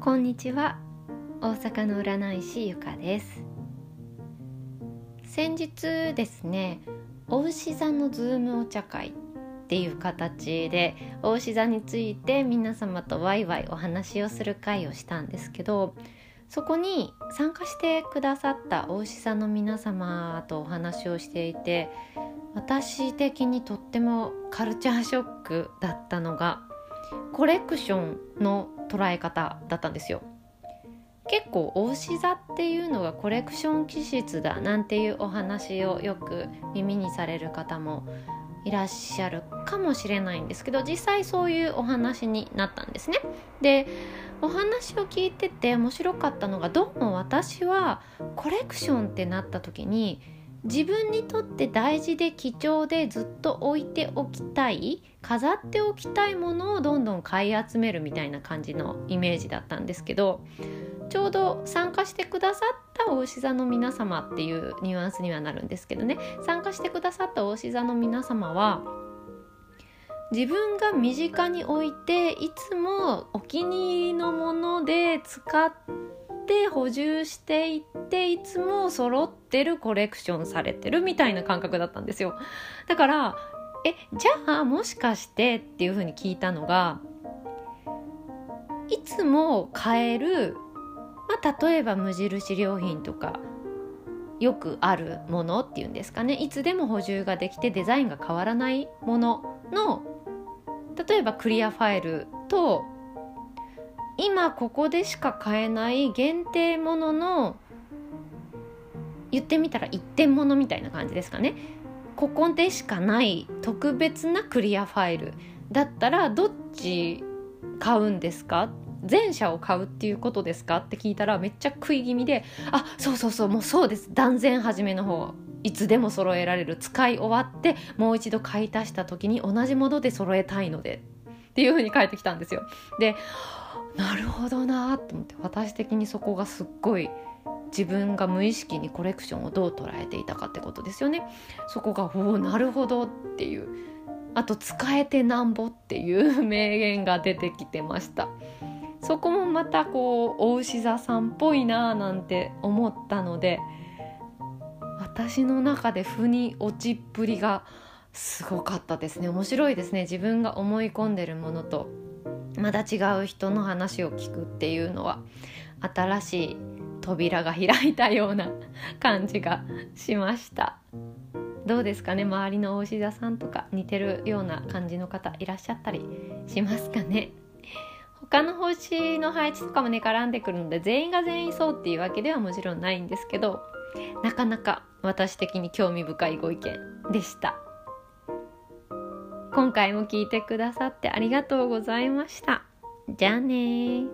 こんにちは。大阪の占い師ゆかです。先日ですねお牛座のズームお茶会っていう形でお牛座について皆様とワイワイお話をする会をしたんですけどそこに参加してくださったお牛座の皆様とお話をしていて私的にとってもカルチャーショックだったのがコレクションの捉え方だったんですよ結構お牛座っていうのがコレクション気質だなんていうお話をよく耳にされる方もいらっしゃるかもしれないんですけど実際そういうお話になったんですね。でお話を聞いてて面白かったのがどうも私はコレクションってなった時に自分にとって大事で貴重でずっと置いておきたい飾っておきたいものをどんどん買い集めるみたいな感じのイメージだったんですけどちょうど参加してくださったお牛座の皆様っていうニュアンスにはなるんですけどね。参加してくださったお牛座の皆様は自分が身近に置いていつもお気に入りのもので使って補充していっていつも揃ってるコレクションされてるみたいな感覚だったんですよ。だからえじゃあもしかしてっていうふうに聞いたのがいつも買える、まあ、例えば無印良品とかよくあるものっていうんですかね。いつでも補充ができてデザインが変わらないものの例えばクリアファイルと今ここでしか買えない限定ものの言ってみたら一点物みたいな感じですかね。ここでしかない特別なクリアファイルだったらどっち買うんですか？全社を買うっていうことですか？って聞いたらめっちゃ食い気味で「あそうそうそうもうそうです。断然初めの方いつでも揃えられる。使い終わってもう一度買い足した時に同じもので揃えたいので」っていう風に返ってきたんですよ。でなるほどなと思って私的にそこがすっごい自分が無意識にコレクションをどう捉えていたかってことですよね。そこがおおなるほどっていうあと使えてなんぼっていう 名言が出てきてました。そこもまたこうお牛座さんっぽいなーなんて思ったので私の中で腑に落ちっぷりがすごかったですね面白いですね自分が思い込んでるものとまた違う人の話を聞くっていうのは新しい扉が開いたような感じがしました。どうですかね周りのお牛座さんとか似てるような感じの方いらっしゃったりしますかね。他の星の配置とかもね絡んでくるので全員が全員そうっていうわけではもちろんないんですけどなかなか私的に興味深いご意見でした。今回も聞いてくださってありがとうございました。じゃあね